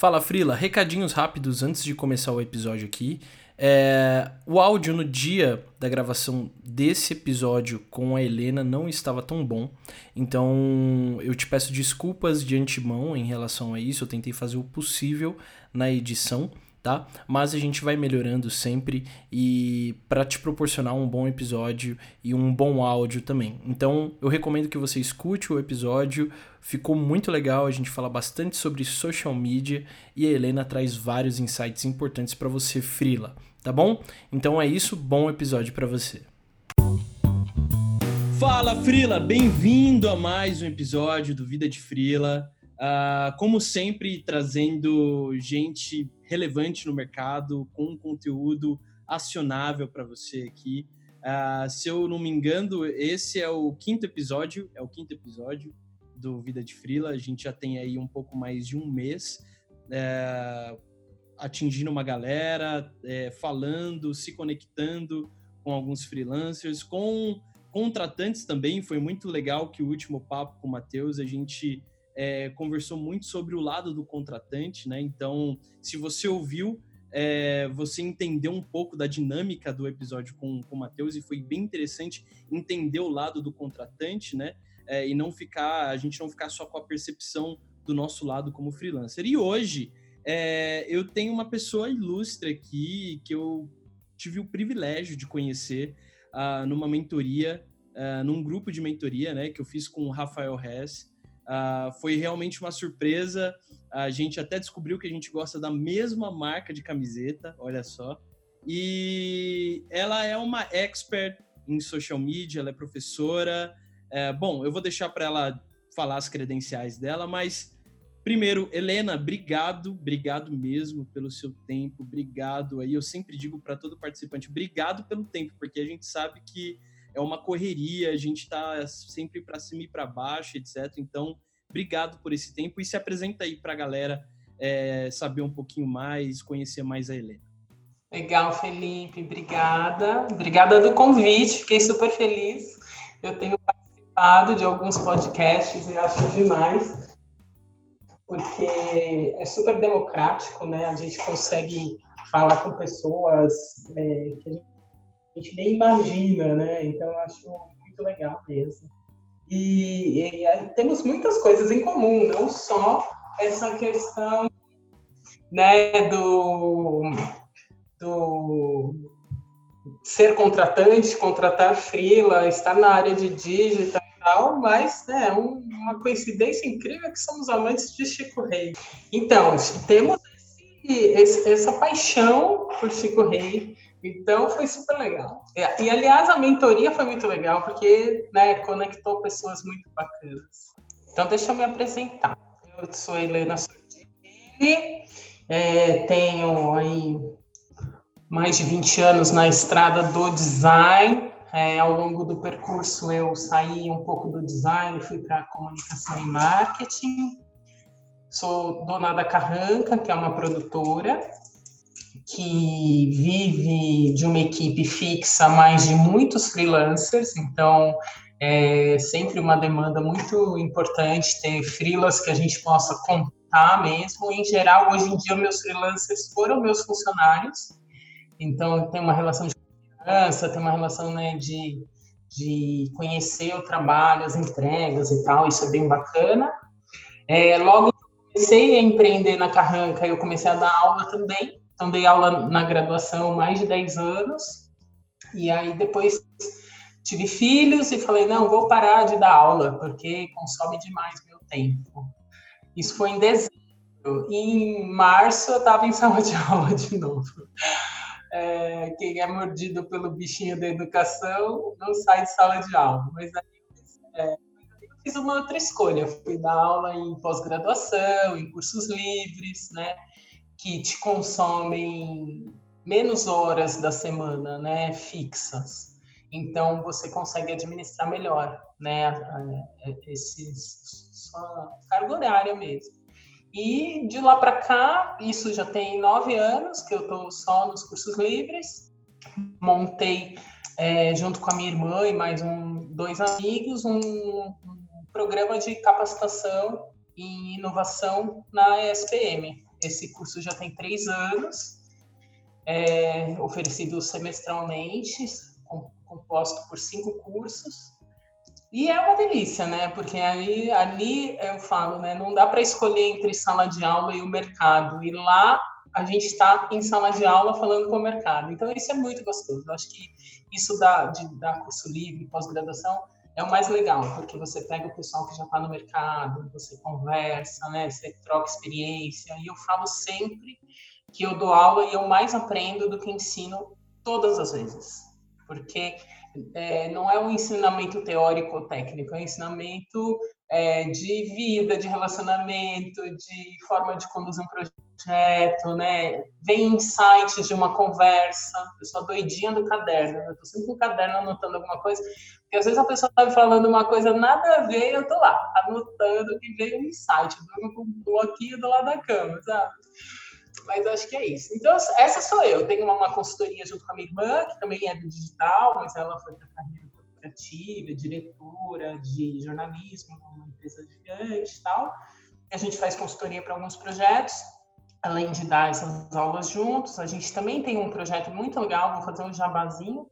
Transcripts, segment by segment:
Fala Frila, recadinhos rápidos antes de começar o episódio aqui. É, o áudio no dia da gravação desse episódio com a Helena não estava tão bom, então eu te peço desculpas de antemão em relação a isso. Eu tentei fazer o possível na edição tá? Mas a gente vai melhorando sempre e para te proporcionar um bom episódio e um bom áudio também. Então, eu recomendo que você escute o episódio. Ficou muito legal, a gente fala bastante sobre social media e a Helena traz vários insights importantes para você frila, tá bom? Então é isso, bom episódio para você. Fala Frila, bem-vindo a mais um episódio do Vida de Frila. Uh, como sempre, trazendo gente relevante no mercado, com conteúdo acionável para você aqui. Uh, se eu não me engano, esse é o quinto episódio, é o quinto episódio do Vida de Frila. A gente já tem aí um pouco mais de um mês é, atingindo uma galera, é, falando, se conectando com alguns freelancers, com contratantes também. Foi muito legal que o último papo com o Matheus a gente é, conversou muito sobre o lado do contratante, né? Então, se você ouviu, é, você entendeu um pouco da dinâmica do episódio com, com o Matheus e foi bem interessante entender o lado do contratante, né? É, e não ficar, a gente não ficar só com a percepção do nosso lado como freelancer. E hoje é, eu tenho uma pessoa ilustre aqui que eu tive o privilégio de conhecer uh, numa mentoria, uh, num grupo de mentoria, né? Que eu fiz com o Rafael Hess. Uh, foi realmente uma surpresa. A gente até descobriu que a gente gosta da mesma marca de camiseta, olha só. E ela é uma expert em social media, ela é professora. É, bom, eu vou deixar para ela falar as credenciais dela, mas primeiro, Helena, obrigado, obrigado mesmo pelo seu tempo, obrigado aí. Eu sempre digo para todo participante, obrigado pelo tempo, porque a gente sabe que é uma correria, a gente está sempre para cima e para baixo, etc. Então, obrigado por esse tempo e se apresenta aí para a galera é, saber um pouquinho mais, conhecer mais a Helena. Legal, Felipe, obrigada. Obrigada do convite, fiquei super feliz. Eu tenho participado de alguns podcasts e acho demais, porque é super democrático, né? A gente consegue falar com pessoas é, que a gente a gente nem imagina, né? Então acho muito legal mesmo. E, e, e, temos muitas coisas em comum, não só essa questão né, do, do ser contratante, contratar freela, estar na área de digital e tal, mas né, um, uma coincidência incrível é que somos amantes de Chico Rei. Então, temos esse, esse, essa paixão por Chico Rei, então foi super legal. E, e, aliás, a mentoria foi muito legal, porque né, conectou pessoas muito bacanas. Então deixa eu me apresentar. Eu sou Helena Sortini, é, tenho aí mais de 20 anos na estrada do design. É, ao longo do percurso eu saí um pouco do design, fui para comunicação e marketing. Sou dona da Carranca, que é uma produtora, que vive de uma equipe fixa, mais de muitos freelancers, então é sempre uma demanda muito importante ter freelas que a gente possa contar mesmo. Em geral, hoje em dia, meus freelancers foram meus funcionários, então tem uma relação de confiança, tem uma relação né, de, de conhecer o trabalho, as entregas e tal, isso é bem bacana. É, logo comecei a empreender na Carranca, eu comecei a dar aula também, então, dei aula na graduação mais de 10 anos. E aí, depois tive filhos e falei: não, vou parar de dar aula, porque consome demais meu tempo. Isso foi em dezembro. E em março, eu estava em sala de aula de novo. É, quem é mordido pelo bichinho da educação não sai de sala de aula. Mas aí é, eu fiz uma outra escolha. Fui dar aula em pós-graduação, em cursos livres, né? Que te consomem menos horas da semana, né, fixas. Então você consegue administrar melhor, né, esses sua carga horária mesmo. E de lá para cá, isso já tem nove anos que eu estou só nos cursos livres. Montei é, junto com a minha irmã e mais um, dois amigos um, um programa de capacitação em inovação na ESPM. Esse curso já tem três anos, é oferecido semestralmente, composto por cinco cursos. E é uma delícia, né? Porque aí, ali eu falo, né? Não dá para escolher entre sala de aula e o mercado. E lá a gente está em sala de aula falando com o mercado. Então, isso é muito gostoso. Eu acho que isso dá, de dar curso livre, pós-graduação, é o mais legal, porque você pega o pessoal que já está no mercado, você conversa, né? Você troca experiência. E eu falo sempre que eu dou aula e eu mais aprendo do que ensino todas as vezes. Porque é, não é um ensinamento teórico ou técnico, é um ensinamento é, de vida, de relacionamento, de forma de conduzir um projeto, né? Vem insights de uma conversa. Eu sou doidinha do caderno, eu tô sempre com o caderno anotando alguma coisa, porque às vezes a pessoa tá me falando uma coisa nada a ver, eu tô lá, anotando e veio um insight, eu com um bloquinho do lado da cama, sabe? Mas acho que é isso. Então, essa sou eu. Tenho uma, uma consultoria junto com a minha irmã, que também é do digital, mas ela foi para a carreira corporativa, diretora de jornalismo numa empresa gigante e tal. A gente faz consultoria para alguns projetos, além de dar essas aulas juntos. A gente também tem um projeto muito legal, vou fazer um jabazinho,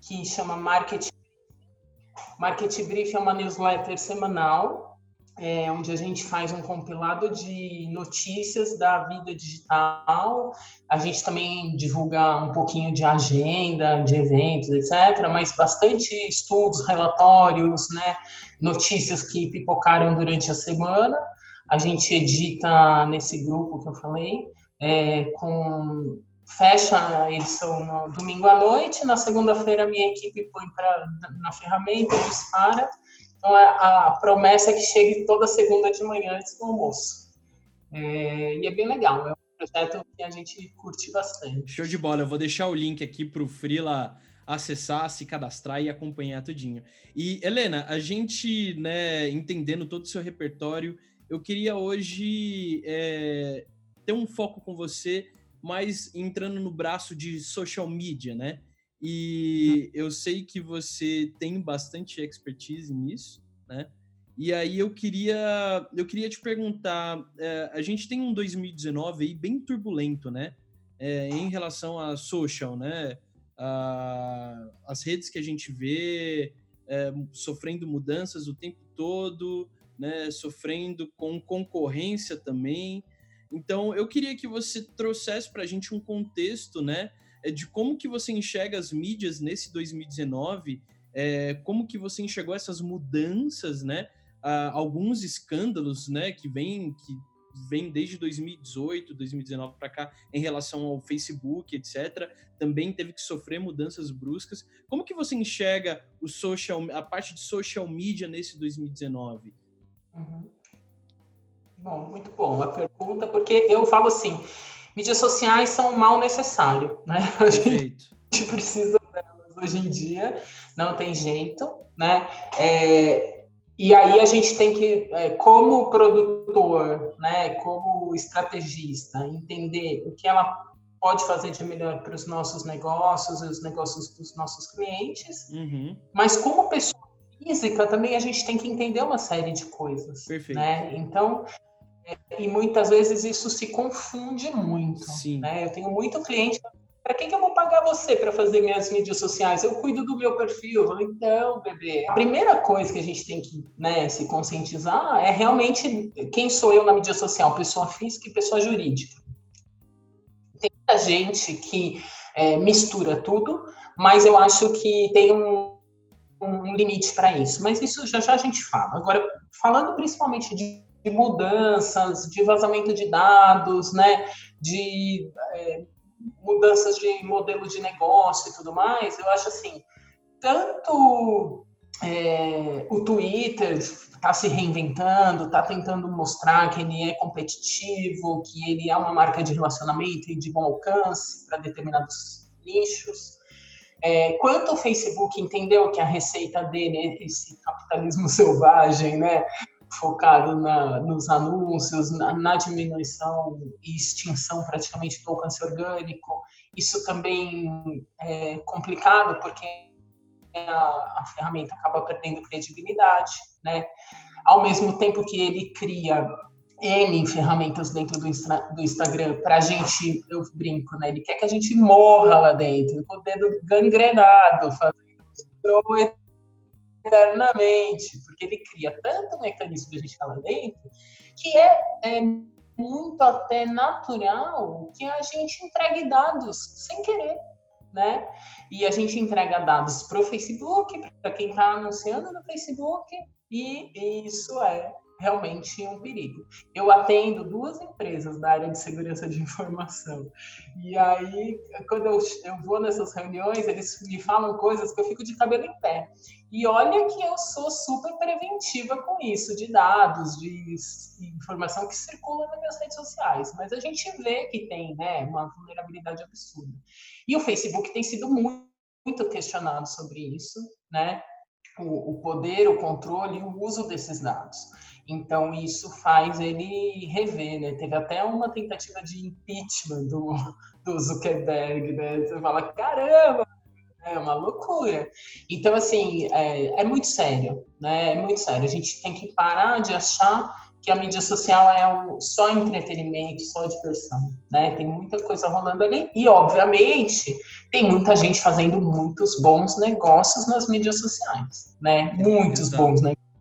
que chama Market Market Brief é uma newsletter semanal é, onde a gente faz um compilado de notícias da vida digital. A gente também divulga um pouquinho de agenda, de eventos, etc., mas bastante estudos, relatórios, né, notícias que pipocaram durante a semana. A gente edita nesse grupo que eu falei, é, com fecha a edição no domingo à noite, na segunda-feira a minha equipe põe pra, na ferramenta, dispara, então, é, a promessa é que chegue toda segunda de manhã antes do almoço. É, e é bem legal, é um projeto que a gente curte bastante. Show de bola, eu vou deixar o link aqui para o Frila acessar, se cadastrar e acompanhar tudinho. E, Helena, a gente, né, entendendo todo o seu repertório, eu queria hoje é, ter um foco com você, mais entrando no braço de social media, né? E eu sei que você tem bastante expertise nisso, né? E aí eu queria, eu queria te perguntar, é, a gente tem um 2019 aí bem turbulento, né? É, em relação a social, né? A, as redes que a gente vê é, sofrendo mudanças o tempo todo, né? Sofrendo com concorrência também. Então eu queria que você trouxesse para a gente um contexto, né? é de como que você enxerga as mídias nesse 2019, é, como que você enxergou essas mudanças, né? Alguns escândalos, né, que vêm que vem desde 2018, 2019 para cá em relação ao Facebook, etc. Também teve que sofrer mudanças bruscas. Como que você enxerga o social, a parte de social media nesse 2019? Uhum. Bom, muito bom a pergunta, porque eu falo assim, mídias sociais são um mal necessário, né? A gente precisa delas hoje em dia, não tem jeito, né? É, e aí a gente tem que, é, como produtor, né, como estrategista, entender o que ela pode fazer de melhor para os nossos negócios e os negócios dos nossos clientes, uhum. mas como pessoa física também a gente tem que entender uma série de coisas, Perfeito. né? Então e muitas vezes isso se confunde muito. Sim. Né? Eu tenho muito cliente. Para que, que eu vou pagar você para fazer minhas mídias sociais? Eu cuido do meu perfil. Eu falo, então, bebê. A primeira coisa que a gente tem que né, se conscientizar é realmente quem sou eu na mídia social, pessoa física e pessoa jurídica. Tem muita gente que é, mistura tudo, mas eu acho que tem um, um limite para isso. Mas isso já já a gente fala. Agora, falando principalmente de de mudanças, de vazamento de dados, né, de é, mudanças de modelo de negócio e tudo mais, eu acho assim, tanto é, o Twitter está se reinventando, está tentando mostrar que ele é competitivo, que ele é uma marca de relacionamento e de bom alcance para determinados nichos. É, quanto o Facebook entendeu que a receita dele é esse capitalismo selvagem, né? focado na, nos anúncios, na, na, diminuição e extinção praticamente do alcance orgânico. Isso também é complicado porque a, a ferramenta acaba perdendo credibilidade, né? Ao mesmo tempo que ele cria N ferramentas dentro do, do Instagram para a gente, eu brinco, né? Ele quer que a gente morra lá dentro, com o dedo gangrenado, fazendo eternamente, porque ele cria tanto mecanismo de a gente estar lá dentro, que é, é muito até natural que a gente entregue dados sem querer, né? E a gente entrega dados para o Facebook, para quem está anunciando no Facebook, e isso é realmente um perigo. Eu atendo duas empresas da área de segurança de informação. E aí, quando eu, eu vou nessas reuniões, eles me falam coisas que eu fico de cabelo em pé. E olha que eu sou super preventiva com isso, de dados, de informação que circula nas minhas redes sociais. Mas a gente vê que tem né, uma vulnerabilidade absurda. E o Facebook tem sido muito, muito questionado sobre isso, né? O, o poder, o controle e o uso desses dados. Então, isso faz ele rever, né? Teve até uma tentativa de impeachment do, do Zuckerberg, né? Você fala, caramba, é uma loucura. Então, assim, é, é, muito sério, né? É muito sério. A gente tem que parar de achar que a mídia social é um, só entretenimento, só diversão, né? Tem muita coisa rolando ali e, obviamente, tem muita gente fazendo muitos bons negócios nas mídias sociais, né? Muitos Exato. bons negócios.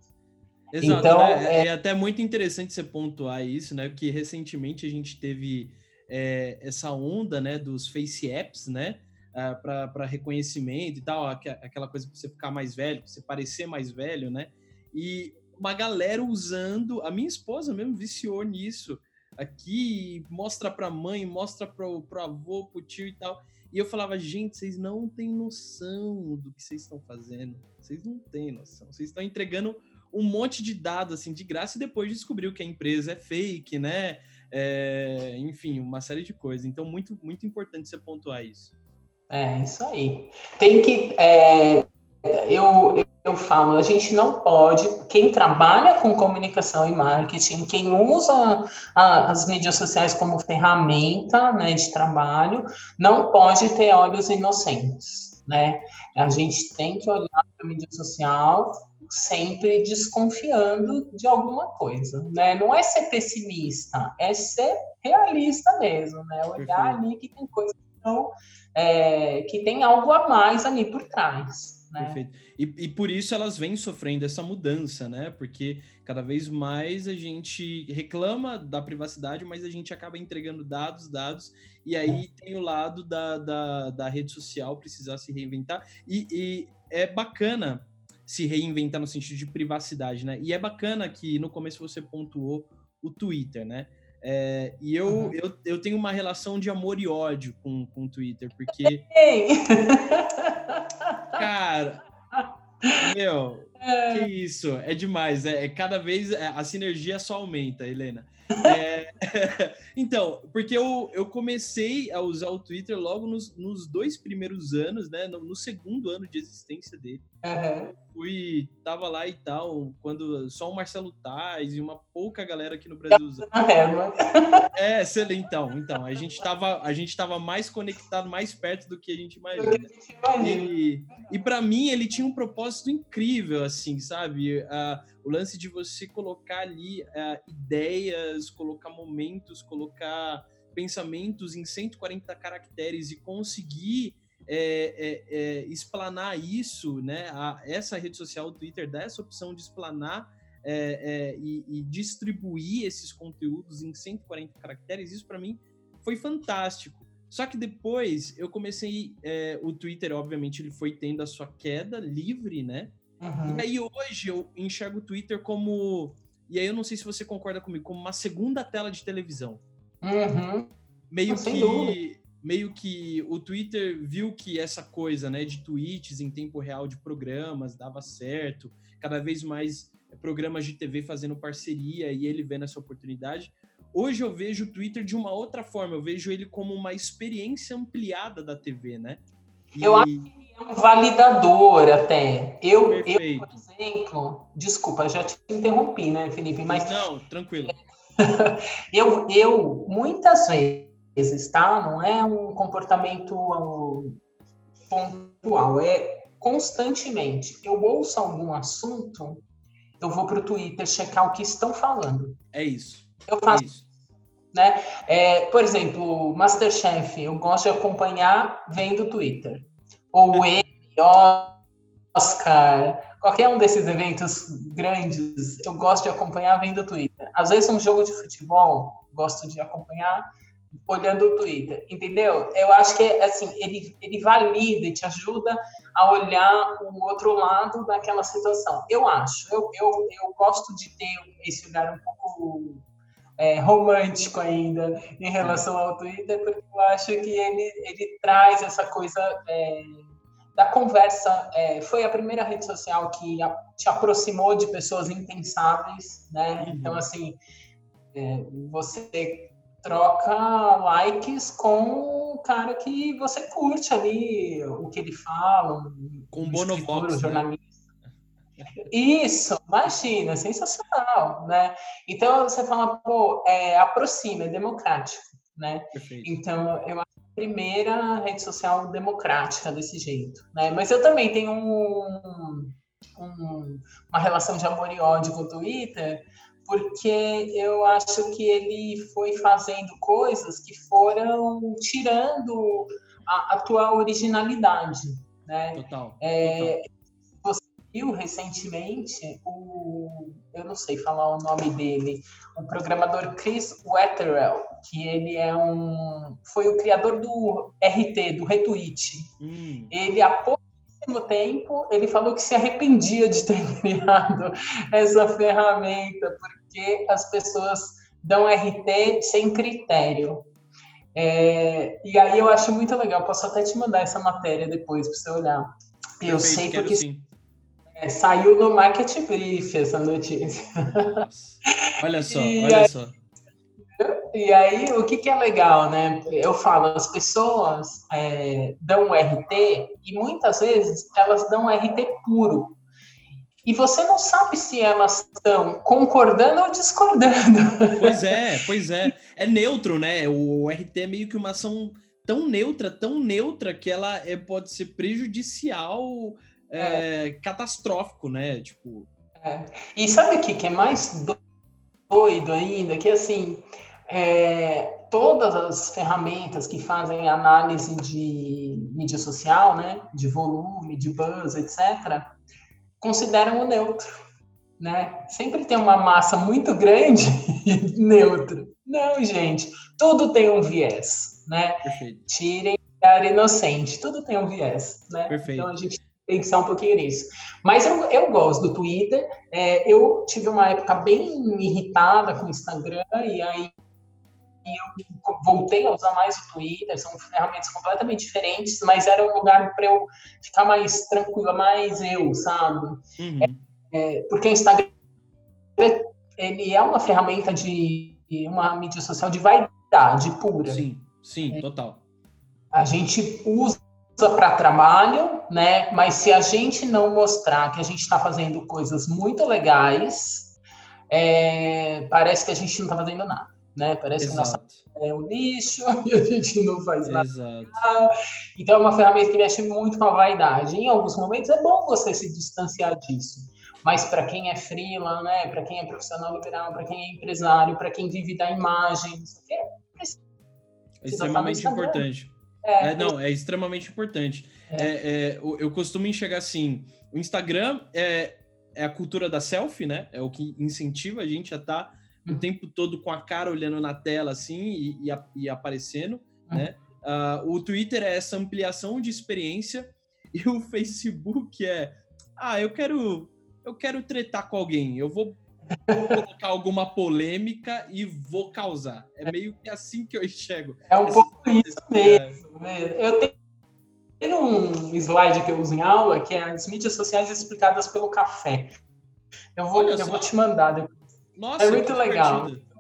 Exato, então, né? é... é... até muito interessante você pontuar isso, né? Porque recentemente a gente teve é, essa onda, né, dos face apps, né? Uh, para reconhecimento e tal, aquela coisa para você ficar mais velho, para você parecer mais velho, né? E uma galera usando, a minha esposa mesmo viciou nisso. Aqui mostra para mãe, mostra para o avô, para o tio e tal. E eu falava, gente, vocês não têm noção do que vocês estão fazendo. Vocês não têm noção. Vocês estão entregando um monte de dados assim de graça e depois descobriu que a empresa é fake, né? É, enfim, uma série de coisas. Então, muito, muito importante você pontuar isso. É, isso aí. Tem que. É, eu, eu falo, a gente não pode. Quem trabalha com comunicação e marketing, quem usa a, as mídias sociais como ferramenta né, de trabalho, não pode ter olhos inocentes. Né? A gente tem que olhar para a mídia social sempre desconfiando de alguma coisa, né? Não é ser pessimista, é ser realista mesmo, né? Olhar Perfeito. ali que tem coisa que, não, é, que tem algo a mais ali por trás. Né? Perfeito. E, e por isso elas vêm sofrendo essa mudança, né? Porque cada vez mais a gente reclama da privacidade, mas a gente acaba entregando dados, dados, e aí é. tem o lado da, da, da rede social precisar se reinventar. E, e é bacana se reinventar no sentido de privacidade, né? E é bacana que no começo você pontuou o Twitter, né? É, e eu, uhum. eu, eu tenho uma relação de amor e ódio com, com o Twitter, porque. Cara, meu, é. que isso, é demais. É, é cada vez é, a sinergia só aumenta, Helena. É, então, porque eu, eu comecei a usar o Twitter logo nos, nos dois primeiros anos, né? No, no segundo ano de existência dele. Uhum. Fui, tava lá e tal, quando só o Marcelo Tais e uma pouca galera aqui no Brasil usava. É, excelente. Então, então, a gente tava, a gente tava mais conectado, mais perto do que a gente imagina. E, e para mim, ele tinha um propósito incrível, assim, sabe? Uh, o lance de você colocar ali uh, ideias, colocar momentos, colocar pensamentos em 140 caracteres e conseguir é, é, é, explanar isso, né? A, essa rede social, o Twitter, dá essa opção de explanar é, é, e, e, distribuir esses conteúdos em 140 caracteres, isso para mim foi fantástico. Só que depois eu comecei, é, o Twitter, obviamente, ele foi tendo a sua queda livre, né? Uhum. E aí hoje eu enxergo o Twitter como, e aí eu não sei se você concorda comigo, como uma segunda tela de televisão. Uhum. Meio Sem que meio que o Twitter viu que essa coisa, né, de tweets em tempo real de programas dava certo, cada vez mais programas de TV fazendo parceria e ele vendo essa oportunidade. Hoje eu vejo o Twitter de uma outra forma, eu vejo ele como uma experiência ampliada da TV, né? E... Eu acho que é um validador até. Eu, eu, por exemplo, desculpa, já te interrompi, né, Felipe? Mas não, tranquilo. eu, eu muitas vezes vezes, tá? Não é um comportamento pontual, é constantemente. Eu ouço algum assunto, eu vou para o Twitter checar o que estão falando. É isso. Eu faço. Isso. Né? É, por exemplo, Masterchef, eu gosto de acompanhar vendo Twitter. Ou ele, Oscar, qualquer um desses eventos grandes, eu gosto de acompanhar vendo Twitter. Às vezes um jogo de futebol, gosto de acompanhar olhando o Twitter, entendeu? Eu acho que assim, ele, ele valida e te ajuda a olhar o outro lado daquela situação. Eu acho, eu, eu, eu gosto de ter esse olhar um pouco é, romântico ainda em relação ao Twitter, porque eu acho que ele, ele traz essa coisa é, da conversa. É, foi a primeira rede social que a, te aproximou de pessoas impensáveis, né? Uhum. Então, assim, é, você troca likes com o cara que você curte ali, o que ele fala, com um bonovox, né? jornalista. Né? Isso, imagina, sensacional, né? Então você fala, pô, é, aproxima, é democrático, né? Perfeito. Então eu acho a primeira rede social democrática desse jeito, né? Mas eu também tenho um, um, uma relação de amor e ódio com o Twitter, porque eu acho que ele foi fazendo coisas que foram tirando a, a tua originalidade, né? Total. É, total. Você viu recentemente o, eu não sei falar o nome dele, o programador Chris Wetterell, que ele é um, foi o criador do RT, do retweet. Hum. Ele apoia mesmo tempo, ele falou que se arrependia de ter criado essa ferramenta, porque as pessoas dão RT sem critério. É, e aí eu acho muito legal, posso até te mandar essa matéria depois para você olhar. Eu Perfeito, sei porque é, saiu no Market Brief essa notícia. Olha só, e olha aí, só. E aí, o que, que é legal, né? Eu falo, as pessoas é, dão RT e muitas vezes elas dão RT puro. E você não sabe se elas estão concordando ou discordando. Pois é, pois é. É neutro, né? O RT é meio que uma ação tão neutra, tão neutra, que ela é, pode ser prejudicial, é, é. catastrófico, né? Tipo. É. E sabe o que, que é mais doido ainda? Que assim, é, todas as ferramentas que fazem análise de mídia social, né, de volume, de buzz, etc., consideram o neutro, né? Sempre tem uma massa muito grande neutro. Não, gente, tudo tem um viés, né? Perfeito. Tirem a inocente, tudo tem um viés, né? Perfeito. Então a gente tem que pensar um pouquinho nisso. Mas eu, eu gosto do Twitter. É, eu tive uma época bem irritada com o Instagram e aí e eu voltei a usar mais o Twitter, são ferramentas completamente diferentes, mas era um lugar para eu ficar mais tranquila, mais eu, sabe? Uhum. É, é, porque o Instagram ele é uma ferramenta de uma mídia social de vaidade pura. Sim, sim, é, total. A gente usa para trabalho, né? Mas se a gente não mostrar que a gente está fazendo coisas muito legais, é, parece que a gente não está fazendo nada né? Parece Exato. que nossa é um lixo e a gente não faz nada. Exato. Então é uma ferramenta que mexe muito com a vaidade. Em alguns momentos é bom você se distanciar disso. Mas para quem é freela, né? Para quem é profissional liberal, para quem é empresário, para quem vive da imagem, é, é extremamente importante. É, é, não, é extremamente importante. É. é. É, eu costumo enxergar assim: o Instagram é, é a cultura da selfie, né? É o que incentiva a gente a estar tá o tempo todo com a cara olhando na tela assim e, e, e aparecendo, uhum. né? Uh, o Twitter é essa ampliação de experiência e o Facebook é, ah, eu quero, eu quero tretar com alguém, eu vou colocar alguma polêmica e vou causar. É meio que assim que eu enxergo. É um pouco isso mesmo. Né? Eu tenho um slide que eu uso em aula que é as mídias sociais explicadas pelo café. Eu vou, eu vou te mandar depois. Nossa, é muito legal. Divertido.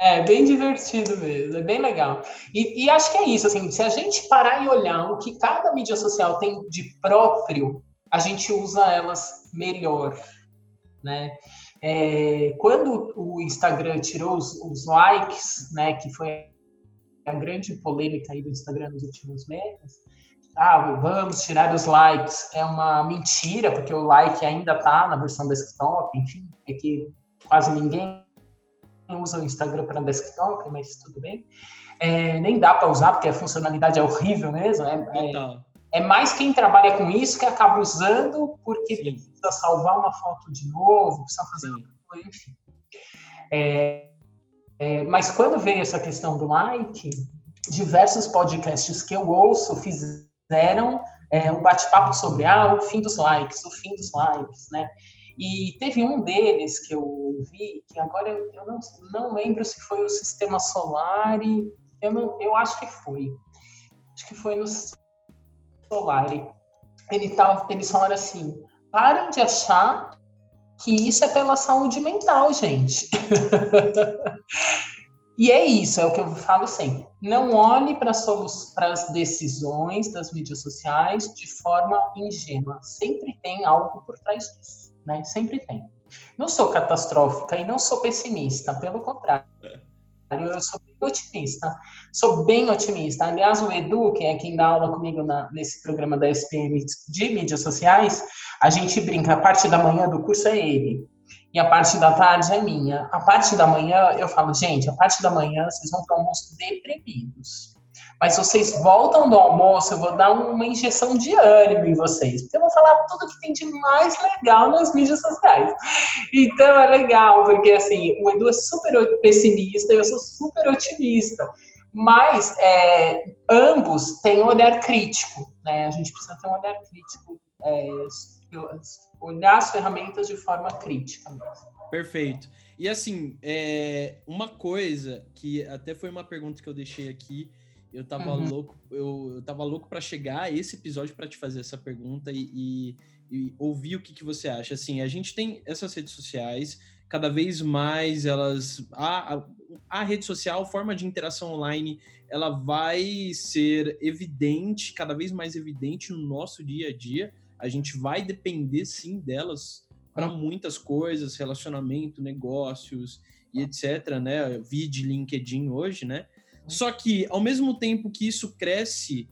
É, bem divertido mesmo, é bem legal. E, e, acho que é isso, assim, se a gente parar e olhar o que cada mídia social tem de próprio, a gente usa elas melhor, né? É, quando o Instagram tirou os, os, likes, né, que foi a grande polêmica aí do Instagram nos últimos meses, ah, vamos tirar os likes, é uma mentira, porque o like ainda tá na versão desktop, enfim, é que quase ninguém usa o Instagram para desktop, mas tudo bem. É, nem dá para usar, porque a funcionalidade é horrível mesmo. É, é, é, mais quem trabalha com isso que acaba usando, porque Sim. precisa salvar uma foto de novo, precisa fazer Sim. enfim. É, é, mas quando veio essa questão do like, diversos podcasts que eu ouço fizeram é, um bate-papo sobre ah, o fim dos likes, o fim dos likes, né? E teve um deles que eu vi, que agora eu, eu não, não lembro se foi o Sistema Solar, eu, eu acho que foi. Acho que foi no Solar. Ele tava, eles falaram assim: parem de achar que isso é pela saúde mental, gente. e é isso, é o que eu falo sempre. Não olhe para as decisões das mídias sociais de forma ingênua. Sempre tem algo por trás disso né? Sempre tem. Não sou catastrófica e não sou pessimista, pelo contrário. Eu sou bem otimista. Sou bem otimista. Aliás, o Edu, que é quem dá aula comigo na, nesse programa da SPM de mídias sociais, a gente brinca, a parte da manhã do curso é ele. E a parte da tarde é minha. A parte da manhã, eu falo, gente, a parte da manhã vocês vão para o almoço deprimidos. Mas vocês voltam do almoço, eu vou dar uma injeção de ânimo em vocês. Porque eu vou falar tudo que tem de mais legal nas mídias sociais. Então é legal, porque assim, o Edu é super pessimista e eu sou super otimista. Mas é, ambos têm um olhar crítico, né? A gente precisa ter um olhar crítico, é, olhar as ferramentas de forma crítica mesmo. Perfeito. E assim, é, uma coisa que até foi uma pergunta que eu deixei aqui, eu tava uhum. louco, eu, eu tava louco para chegar a esse episódio para te fazer essa pergunta e, e, e, ouvir o que, que você acha. Assim, a gente tem essas redes sociais, cada vez mais elas. A, a, a rede social, forma de interação online, ela vai ser evidente, cada vez mais evidente no nosso dia a dia. A gente vai depender sim delas para muitas coisas, relacionamento, negócios e etc, né? Vide LinkedIn hoje, né? Só que, ao mesmo tempo que isso cresce,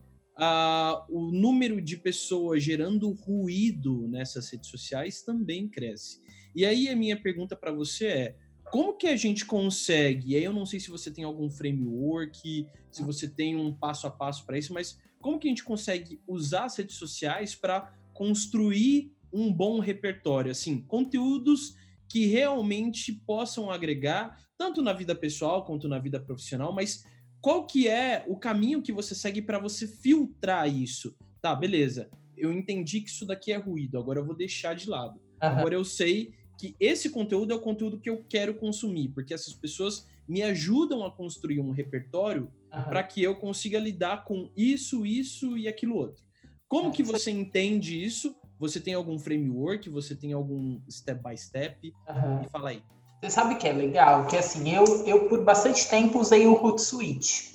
o número de pessoas gerando ruído nessas redes sociais também cresce. E aí a minha pergunta para você é: como que a gente consegue? E aí eu não sei se você tem algum framework, se você tem um passo a passo para isso, mas como que a gente consegue usar as redes sociais para construir um bom repertório, assim, conteúdos que realmente possam agregar tanto na vida pessoal quanto na vida profissional, mas qual que é o caminho que você segue para você filtrar isso? Tá, beleza. Eu entendi que isso daqui é ruído, agora eu vou deixar de lado. Uhum. Agora eu sei que esse conteúdo é o conteúdo que eu quero consumir, porque essas pessoas me ajudam a construir um repertório uhum. para que eu consiga lidar com isso, isso e aquilo outro. Como que você entende isso? Você tem algum framework? Você tem algum step by step? Uhum. Me fala aí. Você sabe que é legal? Que assim, eu, eu por bastante tempo usei o Hootsuite.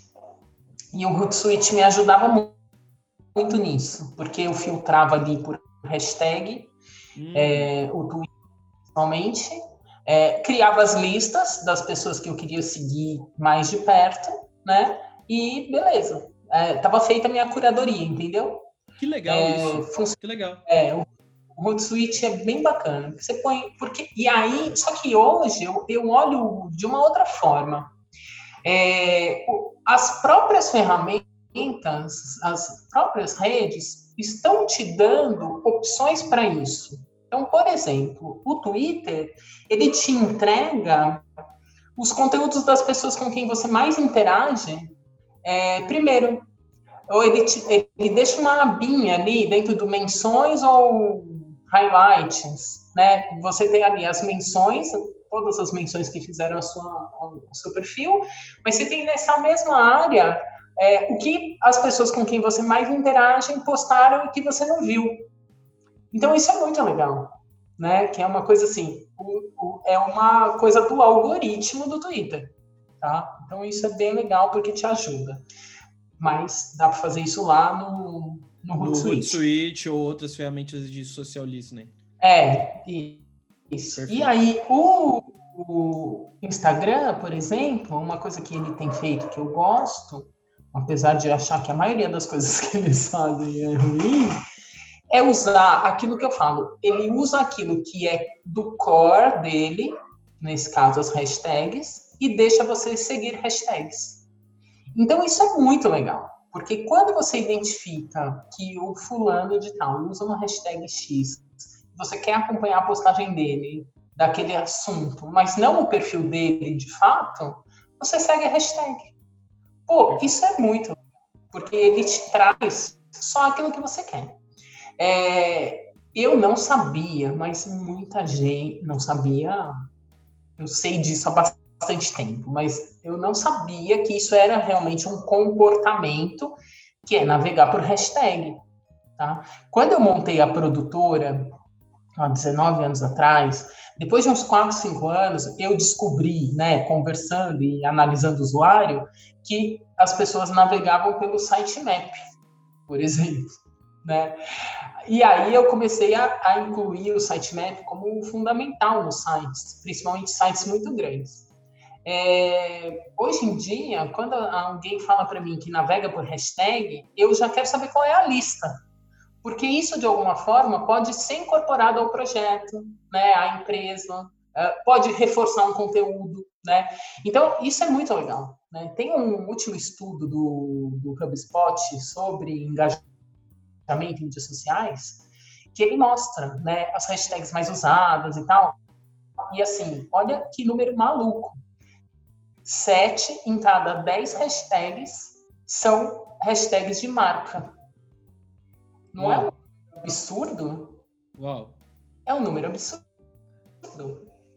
E o Hootsuite me ajudava muito, muito nisso, porque eu filtrava ali por hashtag, hum. é, o Twitter principalmente, é, criava as listas das pessoas que eu queria seguir mais de perto, né? E beleza. É, tava feita a minha curadoria, entendeu? Que legal é, isso. Que legal. É, o o Hootsuite é bem bacana. Você põe. Porque, e aí, só que hoje eu, eu olho de uma outra forma. É, as próprias ferramentas, as próprias redes estão te dando opções para isso. Então, por exemplo, o Twitter, ele te entrega os conteúdos das pessoas com quem você mais interage, é, primeiro. Ou ele, te, ele deixa uma abinha ali dentro do menções ou highlights, né? Você tem ali as menções, todas as menções que fizeram a sua, o seu perfil, mas você tem nessa mesma área é, o que as pessoas com quem você mais interage postaram e que você não viu. Então isso é muito legal, né? Que é uma coisa assim, é uma coisa do algoritmo do Twitter, tá? Então isso é bem legal porque te ajuda. Mas dá para fazer isso lá no, no Hootsuite. ou outras ferramentas de social listening. É, isso. Perfeito. E aí, o, o Instagram, por exemplo, uma coisa que ele tem feito que eu gosto, apesar de achar que a maioria das coisas que eles fazem é ruim, é usar aquilo que eu falo. Ele usa aquilo que é do core dele, nesse caso as hashtags, e deixa você seguir hashtags. Então isso é muito legal, porque quando você identifica que o fulano de tal usa uma hashtag X, você quer acompanhar a postagem dele daquele assunto, mas não o perfil dele de fato, você segue a hashtag. Pô, isso é muito porque ele te traz só aquilo que você quer. É, eu não sabia, mas muita gente não sabia. Eu sei disso há bastante tempo, mas eu não sabia que isso era realmente um comportamento que é navegar por hashtag. Tá? Quando eu montei a produtora, há 19 anos atrás, depois de uns 4, 5 anos, eu descobri, né, conversando e analisando o usuário, que as pessoas navegavam pelo sitemap, por exemplo. Né? E aí eu comecei a, a incluir o sitemap como fundamental nos sites, principalmente sites muito grandes. É, hoje em dia, quando alguém fala para mim que navega por hashtag, eu já quero saber qual é a lista, porque isso de alguma forma pode ser incorporado ao projeto, né, à empresa, é, pode reforçar um conteúdo, né? Então isso é muito legal. Né? Tem um último estudo do, do HubSpot sobre engajamento em mídias sociais, que ele mostra né, as hashtags mais usadas e tal. E assim, olha que número maluco. Sete em cada dez hashtags são hashtags de marca. Não Uau. é um absurdo? Uau. É um número absurdo.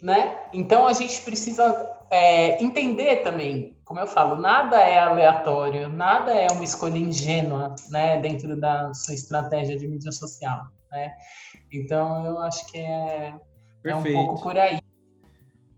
Né? Então a gente precisa é, entender também como eu falo, nada é aleatório, nada é uma escolha ingênua, né, dentro da sua estratégia de mídia social, né? Então, eu acho que é, é um pouco por aí.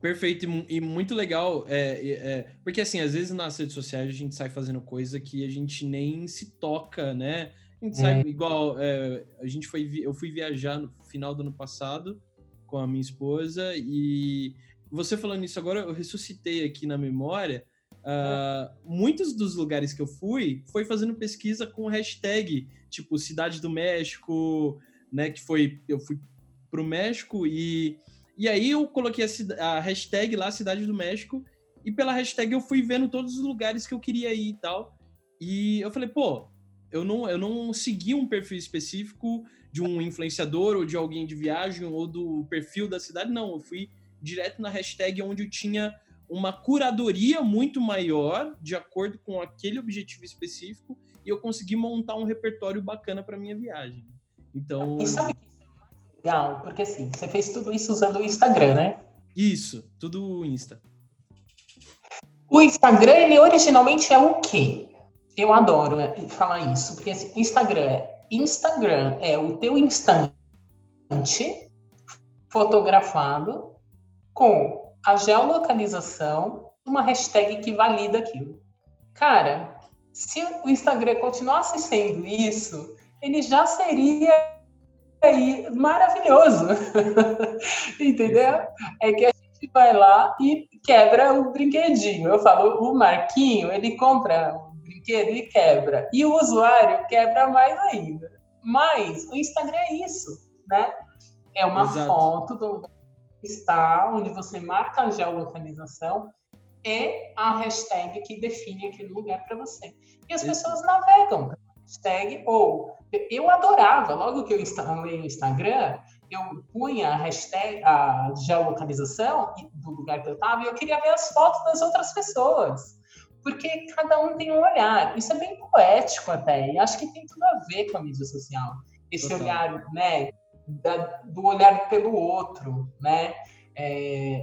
Perfeito, e muito legal, é, é, porque assim, às vezes nas redes sociais a gente sai fazendo coisa que a gente nem se toca, né? A gente sai, é. igual, é, a gente foi, eu fui viajar no final do ano passado com a minha esposa, e você falando isso agora, eu ressuscitei aqui na memória Uh, muitos dos lugares que eu fui foi fazendo pesquisa com hashtag, tipo Cidade do México, né? Que foi. Eu fui pro México e. E aí eu coloquei a, a hashtag lá, Cidade do México, e pela hashtag eu fui vendo todos os lugares que eu queria ir e tal. E eu falei, pô, eu não, eu não segui um perfil específico de um influenciador ou de alguém de viagem ou do perfil da cidade, não. Eu fui direto na hashtag onde eu tinha uma curadoria muito maior de acordo com aquele objetivo específico e eu consegui montar um repertório bacana para minha viagem. Então. E sabe que legal? Porque assim, você fez tudo isso usando o Instagram, né? Isso, tudo Insta. O Instagram, ele originalmente é o quê? Eu adoro é, falar isso, porque assim, Instagram é Instagram é o teu instante fotografado com a geolocalização, uma hashtag que valida aquilo. Cara, se o Instagram continuasse sendo isso, ele já seria aí maravilhoso. Entendeu? É que a gente vai lá e quebra o brinquedinho. Eu falo, o Marquinho, ele compra o brinquedo e quebra. E o usuário quebra mais ainda. Mas o Instagram é isso, né? É uma Exato. foto do está, onde você marca a geolocalização, é a hashtag que define aquele lugar para você. E as pessoas navegam hashtag, ou eu adorava, logo que eu instalei o Instagram, eu punha a hashtag, a geolocalização do lugar que eu estava e eu queria ver as fotos das outras pessoas. Porque cada um tem um olhar. Isso é bem poético até, e acho que tem tudo a ver com a mídia social. Esse Total. olhar, né, da, do olhar pelo outro, né? É,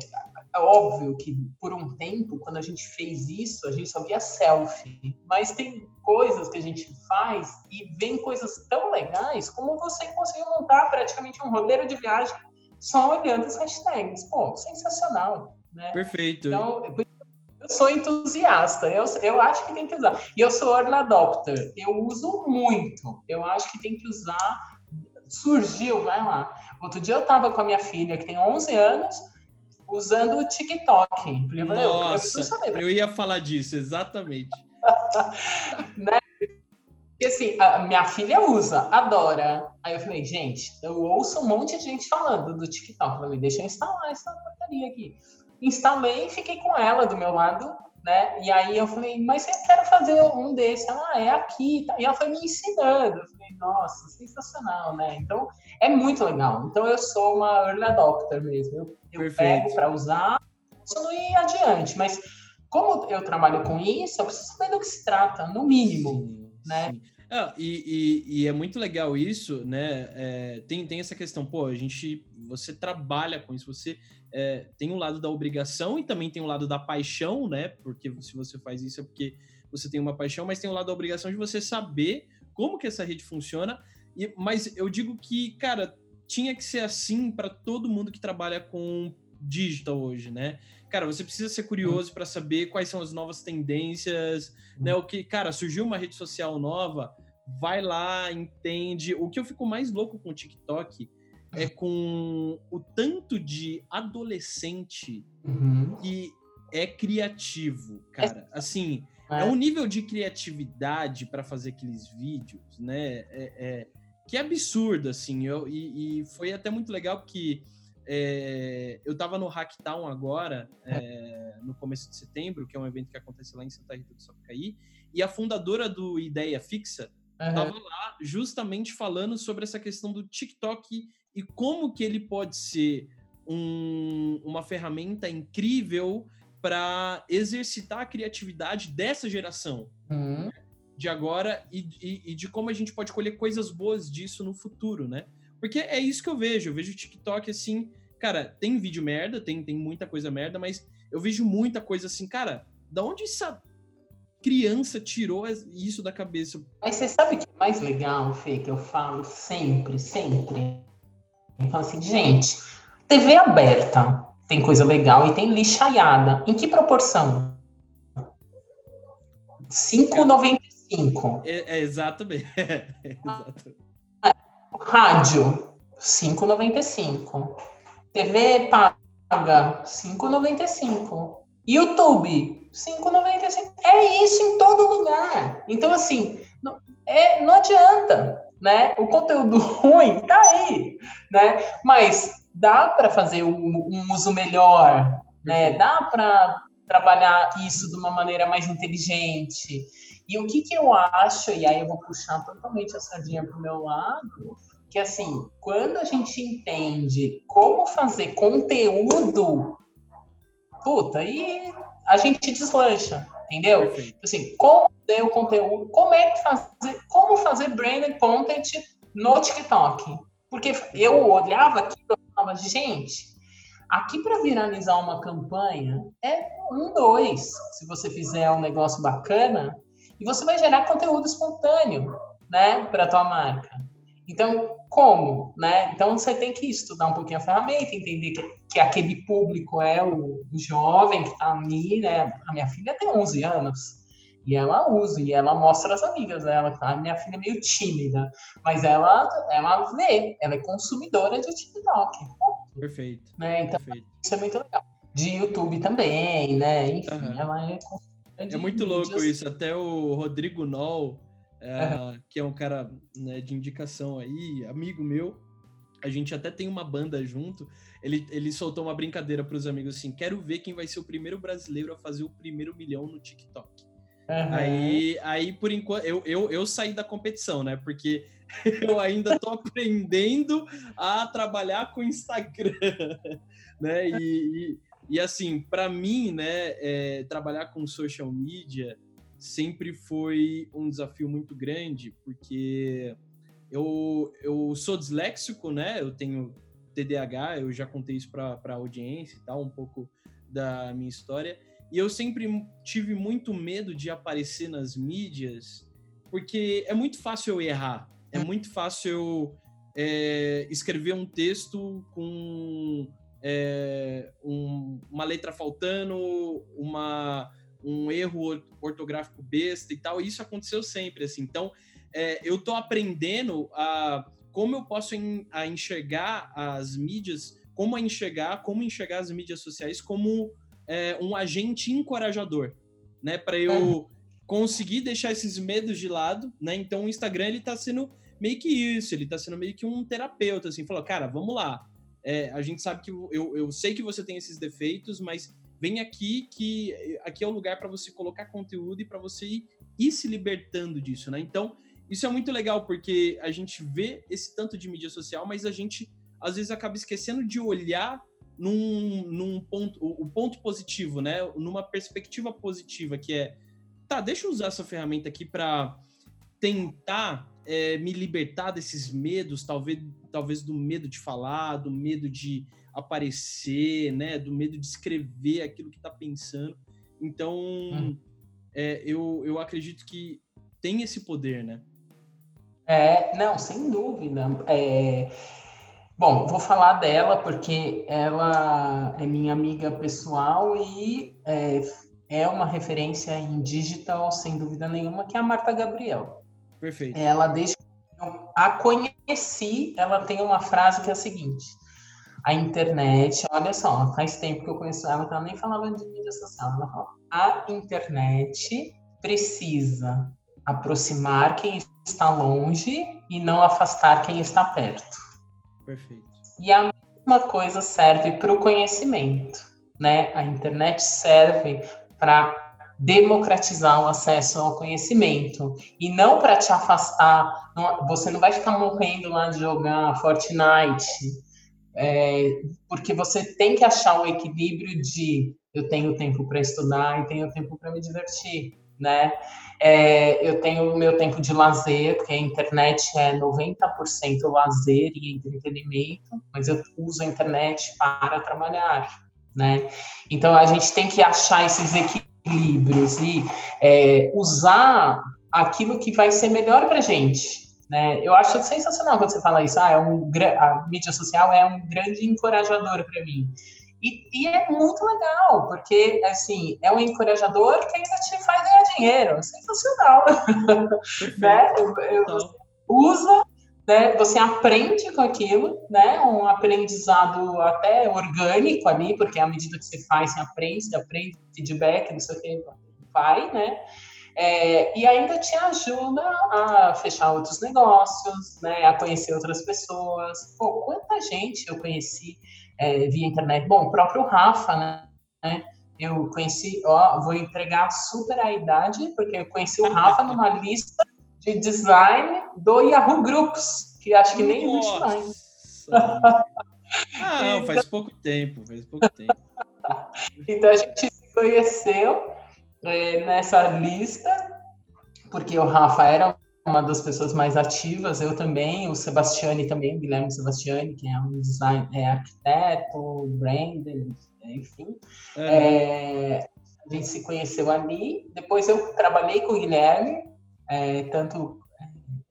é, óbvio que por um tempo, quando a gente fez isso, a gente só via selfie, mas tem coisas que a gente faz e vem coisas tão legais como você conseguiu montar praticamente um roteiro de viagem só olhando as hashtags. Pô, sensacional, né? Perfeito. Então, eu sou entusiasta, eu, eu acho que tem que usar. E eu sou early adopter, eu uso muito. Eu acho que tem que usar surgiu, vai lá. Outro dia eu tava com a minha filha, que tem 11 anos, usando o TikTok. Nossa, eu, eu, ia falar disso, exatamente. né? E assim, a minha filha usa, adora. Aí eu falei, gente, eu ouço um monte de gente falando do TikTok. Eu falei, deixa eu instalar essa porcaria aqui. instalei e fiquei com ela do meu lado, né? E aí eu falei, mas eu quero fazer um desse. Ela, ah, é aqui. E ela foi me ensinando. Eu falei, nossa, sensacional, né? Então, é muito legal. Então, eu sou uma early adopter mesmo. Eu, eu pego para usar, ir adiante. Mas, como eu trabalho com isso, eu preciso saber do que se trata, no mínimo, né? Sim. Ah, e, e, e, é muito legal isso, né? É, tem, tem essa questão, pô, a gente, você trabalha com isso, você é, tem um lado da obrigação e também tem um lado da paixão, né? Porque se você faz isso é porque você tem uma paixão, mas tem um lado da obrigação de você saber como que essa rede funciona. E, mas eu digo que, cara, tinha que ser assim para todo mundo que trabalha com digital hoje, né? Cara, você precisa ser curioso para saber quais são as novas tendências, né? O que, cara, surgiu uma rede social nova, vai lá, entende. O que eu fico mais louco com o TikTok é com o tanto de adolescente uhum. que é criativo, cara. Assim, é, é um nível de criatividade para fazer aqueles vídeos, né? É, é, que é absurdo, assim. Eu, e, e foi até muito legal porque é, eu estava no Hacktown agora, é, no começo de setembro, que é um evento que acontece lá em Santa Rita do Sapucaí, e a fundadora do Ideia Fixa estava uhum. lá justamente falando sobre essa questão do TikTok e como que ele pode ser um, uma ferramenta incrível para exercitar a criatividade dessa geração uhum. de agora e, e, e de como a gente pode colher coisas boas disso no futuro, né? Porque é isso que eu vejo. Eu vejo o TikTok assim, cara, tem vídeo merda, tem, tem muita coisa merda, mas eu vejo muita coisa assim, cara, da onde essa criança tirou isso da cabeça? Mas você sabe o que é mais legal, Fê, que eu falo sempre, sempre? Eu falo assim, gente, TV aberta tem coisa legal e tem lixaiada. Em que proporção? 5,95. É, é exatamente. É, exatamente. Rádio, 5,95. TV paga 5,95. YouTube, 5,95. É isso em todo lugar. Então, assim, não, é, não adianta, né? O conteúdo ruim tá aí, né? Mas dá para fazer um, um, uso melhor, né? Dá para trabalhar isso de uma maneira mais inteligente. E o que, que eu acho, e aí eu vou puxar totalmente a sardinha para o meu lado, que assim, quando a gente entende como fazer conteúdo, puta, aí a gente deslancha, entendeu? Perfeito. Assim, como fazer o conteúdo, como é que fazer, como fazer branded content no TikTok? Porque eu olhava aqui e falava, gente, aqui para viralizar uma campanha é um, dois. Se você fizer um negócio bacana, e você vai gerar conteúdo espontâneo, né, para tua marca. Então, como, né? Então você tem que estudar um pouquinho a ferramenta, entender que, que aquele público é o, o jovem que está ali, né? A minha filha tem 11 anos e ela usa e ela mostra as amigas dela. A minha filha é meio tímida, mas ela ela vê, ela é consumidora de TikTok. Perfeito. Né? Então Perfeito. isso é muito legal. De YouTube também, né? Enfim, uhum. ela é é muito louco isso. Até o Rodrigo Noll é, que é um cara né, de indicação aí, amigo meu. A gente até tem uma banda junto. Ele, ele soltou uma brincadeira para os amigos assim: quero ver quem vai ser o primeiro brasileiro a fazer o primeiro milhão no TikTok. Uhum. Aí, aí, por enquanto, eu, eu, eu saí da competição, né? Porque eu ainda tô aprendendo a trabalhar com Instagram, né? E, e, e assim, para mim, né, é, trabalhar com social media sempre foi um desafio muito grande, porque eu, eu sou disléxico, né? Eu tenho TDAH, eu já contei isso para a audiência e tal, um pouco da minha história. E eu sempre tive muito medo de aparecer nas mídias, porque é muito fácil eu errar, é muito fácil eu é, escrever um texto com é, um, uma letra faltando, uma um erro ortográfico besta e tal. E isso aconteceu sempre, assim. Então, é, eu tô aprendendo a como eu posso en, a enxergar as mídias, como a enxergar, como enxergar as mídias sociais como é, um agente encorajador, né? Para eu é. conseguir deixar esses medos de lado, né? Então, o Instagram ele tá sendo meio que isso, ele tá sendo meio que um terapeuta, assim, falou, cara, vamos lá. é, a gente sabe que eu, eu sei que você tem esses defeitos, mas vem aqui que aqui é o lugar para você colocar conteúdo e para você ir, ir, se libertando disso, né? Então, isso é muito legal porque a gente vê esse tanto de mídia social, mas a gente às vezes acaba esquecendo de olhar num, num ponto, o, o ponto positivo, né? Numa perspectiva positiva, que é, tá, deixa eu usar essa ferramenta aqui para tentar é, me libertar desses medos, talvez, talvez do medo de falar, do medo de aparecer, né? Do medo de escrever aquilo que está pensando. Então, hum. é, eu, eu acredito que tem esse poder, né? É, não, sem dúvida. É, bom, vou falar dela porque ela é minha amiga pessoal e é, é uma referência em digital, sem dúvida nenhuma, que é a Marta Gabriel. Perfeito. Ela, eu a conheci, ela tem uma frase que é a seguinte: a internet, olha só, faz tempo que eu conheço ela, que ela nem falava de mídia social. Ela fala, a internet precisa aproximar quem está longe e não afastar quem está perto. Perfeito. E a mesma coisa serve para o conhecimento, né? A internet serve para democratizar o acesso ao conhecimento e não para te afastar. Não, você não vai ficar morrendo lá de jogar Fortnite, é, porque você tem que achar o equilíbrio de eu tenho tempo para estudar e tenho tempo para me divertir, né? É, eu tenho o meu tempo de lazer, porque a internet é 90% lazer e entretenimento, mas eu uso a internet para trabalhar, né? Então a gente tem que achar esses equilíbrios equilíbrios e é, usar aquilo que vai ser melhor para gente. Né? Eu acho sensacional quando você fala isso. Ah, é um, a mídia social é um grande encorajador para mim. E, e, é muito legal, porque, assim, é um encorajador que ainda te faz ganhar dinheiro. Sensacional. né? Eu, eu, usa né? Você aprende com aquilo, né? Um aprendizado até orgânico ali, porque à medida que você faz, você aprende, você aprende feedback, não sei o que, vai, né? É, e ainda te ajuda a fechar outros negócios, né? A conhecer outras pessoas. Pô, quanta gente eu conheci é, via internet. Bom, o próprio Rafa, né? Eu conheci, ó, vou entregar super a idade, porque eu conheci o Rafa numa lista de design do Yahoo Groups, que acho que nem existe mais. Ah, não, faz então pouco tempo, faz pouco tempo. então a gente se conheceu é, nessa lista, porque o Rafa era uma das pessoas mais ativas, eu também, o Sebastiani também, o Guilherme Sebastiani, que é um design, é arquiteto, branding, enfim. É, a gente se conheceu ali, depois eu trabalhei com o Guilherme, é, tanto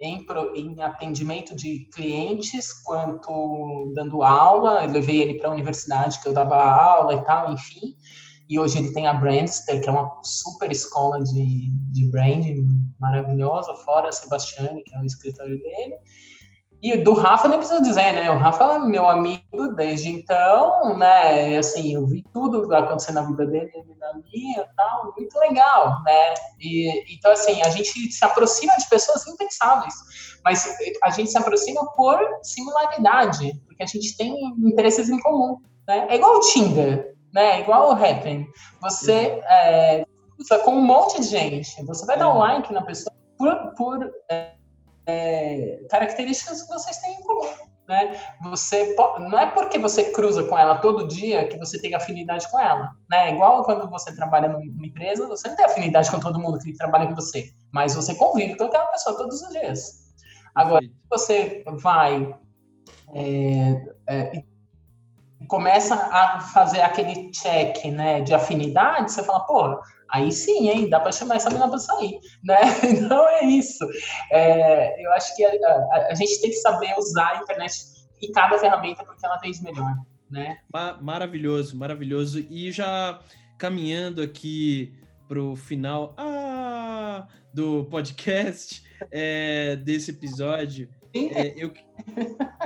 em, em, atendimento de clientes quanto dando aula. Eu levei ele para a universidade que eu dava aula e tal, enfim. E hoje ele tem a Brandster, que é uma super escola de, de branding maravilhosa, fora a Sebastiane, que é o escritório dele. E do Rafa nem preciso dizer, né? O Rafa é meu amigo desde então, né? Assim, eu vi tudo acontecer na vida dele e na minha tal, muito legal, né? E, então, assim, a gente se aproxima de pessoas impensáveis, mas a gente se aproxima por similaridade, porque a gente tem interesses em comum, né? É igual o Tinder, né? É igual o Happn. Você é, com um monte de gente, você vai dar um like na pessoa por, por é, é, características que vocês têm em comum. Né? Você não é porque você cruza com ela todo dia que você tem afinidade com ela, né? Igual quando você trabalha numa empresa, você não tem afinidade com todo mundo que trabalha com você, mas você convive com aquela pessoa todos os dias. Agora, se você vai é, é, começa a fazer aquele check, né, de afinidade, você fala, pô, aí sim, hein, dá para chamar essa menina para sair, né? Então é isso. É, eu acho que a, a, a, gente tem que saber usar a internet e cada ferramenta porque ela tem de melhor, né? Maravilhoso, maravilhoso. E já caminhando aqui para o final ah, do podcast é, desse episódio, é, eu...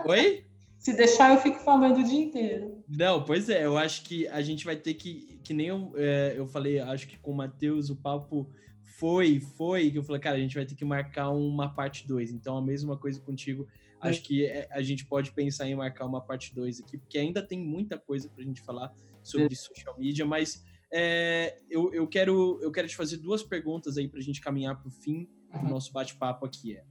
Oi? Se deixar, eu fico falando o dia inteiro. Não, pois é, eu acho que a gente vai ter que, que nem eu, é, eu falei, acho que com o Matheus o papo foi, foi, que eu falei, cara, a gente vai ter que marcar uma parte 2. Então, a mesma coisa contigo. É. Acho que é, a gente pode pensar em marcar uma parte 2 aqui, porque ainda tem muita coisa pra gente falar sobre é. social media, mas eu, eu, quero, eu quero te fazer duas perguntas aí pra gente caminhar pro fim do nosso bate-papo aqui. É.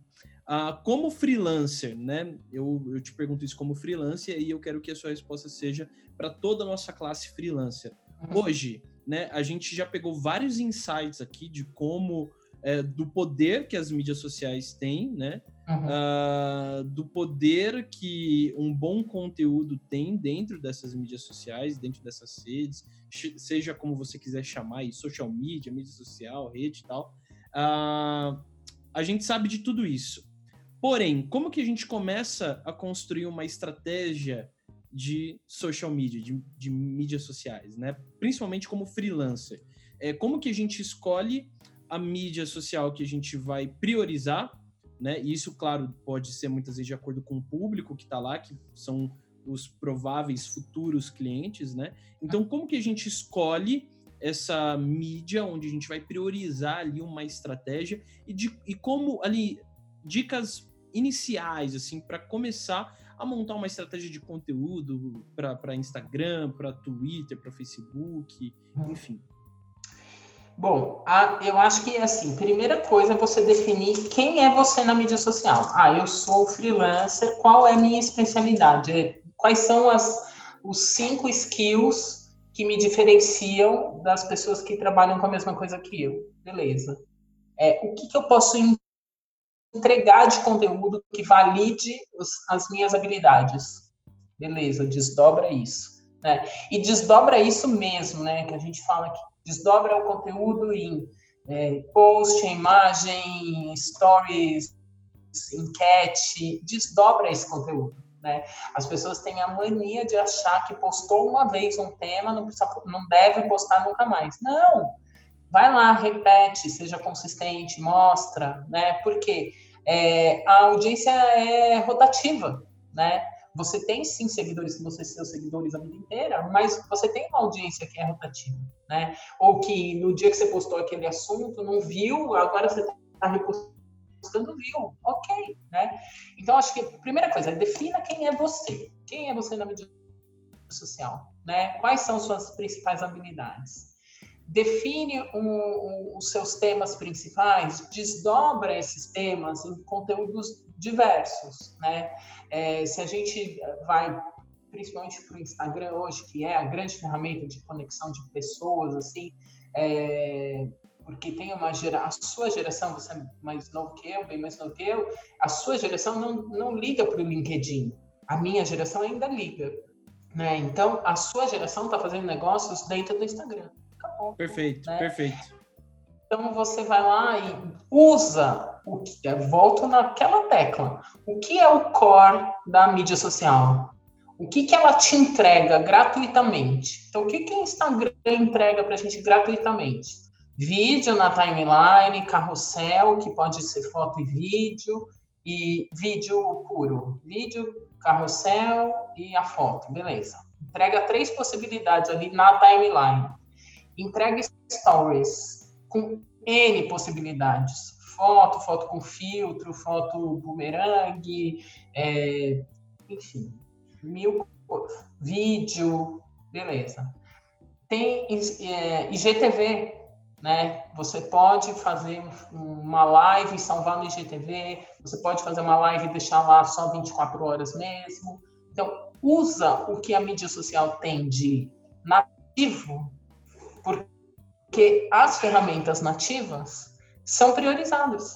Uh, como freelancer, né? Eu, eu te pergunto isso como freelancer e eu quero que a sua resposta seja para toda a nossa classe freelancer. Uhum. Hoje, né, a gente já pegou vários insights aqui de como, é, do poder que as mídias sociais têm, né? Uhum. Uh, do poder que um bom conteúdo tem dentro dessas mídias sociais, dentro dessas redes, seja como você quiser chamar aí, social media, mídia social, rede e tal. Uh, a gente sabe de tudo isso. Porém, como que a gente começa a construir uma estratégia de social media, de, de mídias sociais, né? Principalmente como freelancer. É, como que a gente escolhe a mídia social que a gente vai priorizar, né? E isso, claro, pode ser muitas vezes de acordo com o público que está lá, que são os prováveis futuros clientes, né? Então, como que a gente escolhe essa mídia onde a gente vai priorizar ali uma estratégia e, de, e como ali dicas iniciais, assim, para começar a montar uma estratégia de conteúdo para Instagram, para Twitter, para Facebook, hum. enfim? Bom, a, eu acho que assim, primeira coisa é você definir quem é você na mídia social. Ah, eu sou freelancer, qual é a minha especialidade? É, quais são as, os cinco skills que me diferenciam das pessoas que trabalham com a mesma coisa que eu? Beleza. É, o que, que eu posso entregar de conteúdo que valide os, as minhas habilidades. Beleza, desdobra isso. Né? E desdobra isso mesmo, né? Que a gente fala que desdobra o conteúdo em é, post, imagem, stories, enquete, desdobra esse conteúdo. Né? As pessoas têm a mania de achar que postou uma vez um tema, não, precisa, não deve postar nunca mais. Não! vai lá, repete, seja consistente, mostra, né? Porque é, a audiência é rotativa, né? Você tem sim seguidores que você seus seguidores a vida inteira, mas você tem uma audiência que é rotativa, né? Ou que no dia que você postou aquele assunto não viu, agora você está repostando, viu? Ok, né? Então acho que primeira coisa, defina quem é você. Quem é você na mídia social, né? Quais são suas principais habilidades? define um, um, os seus temas principais, desdobra esses temas em conteúdos diversos, né? É, se a gente vai principalmente para o Instagram hoje, que é a grande ferramenta de conexão de pessoas, assim, é, porque tem uma geração, a sua geração, você é mais novo que eu, bem mais novo que eu, a sua geração não, não liga para o LinkedIn, a minha geração ainda liga, né? Então, a sua geração está fazendo negócios dentro do Instagram. Perfeito, né? perfeito. Então você vai lá e usa o que é, volto naquela tecla. O que é o core da mídia social? O que, que ela te entrega gratuitamente? Então, o que, que o Instagram entrega para a gente gratuitamente? Vídeo na timeline, carrossel, que pode ser foto e vídeo, e vídeo puro. Vídeo, carrossel e a foto, beleza. Entrega três possibilidades ali na timeline entrega stories com N possibilidades. Foto, foto com filtro, foto bumerangue, é, enfim, mil vídeo, beleza. Tem é, IGTV, né? Você pode fazer uma live e salvar no IGTV, você pode fazer uma live e deixar lá só 24 horas mesmo. Então, usa o que a mídia social tem de nativo porque as ferramentas nativas são priorizadas,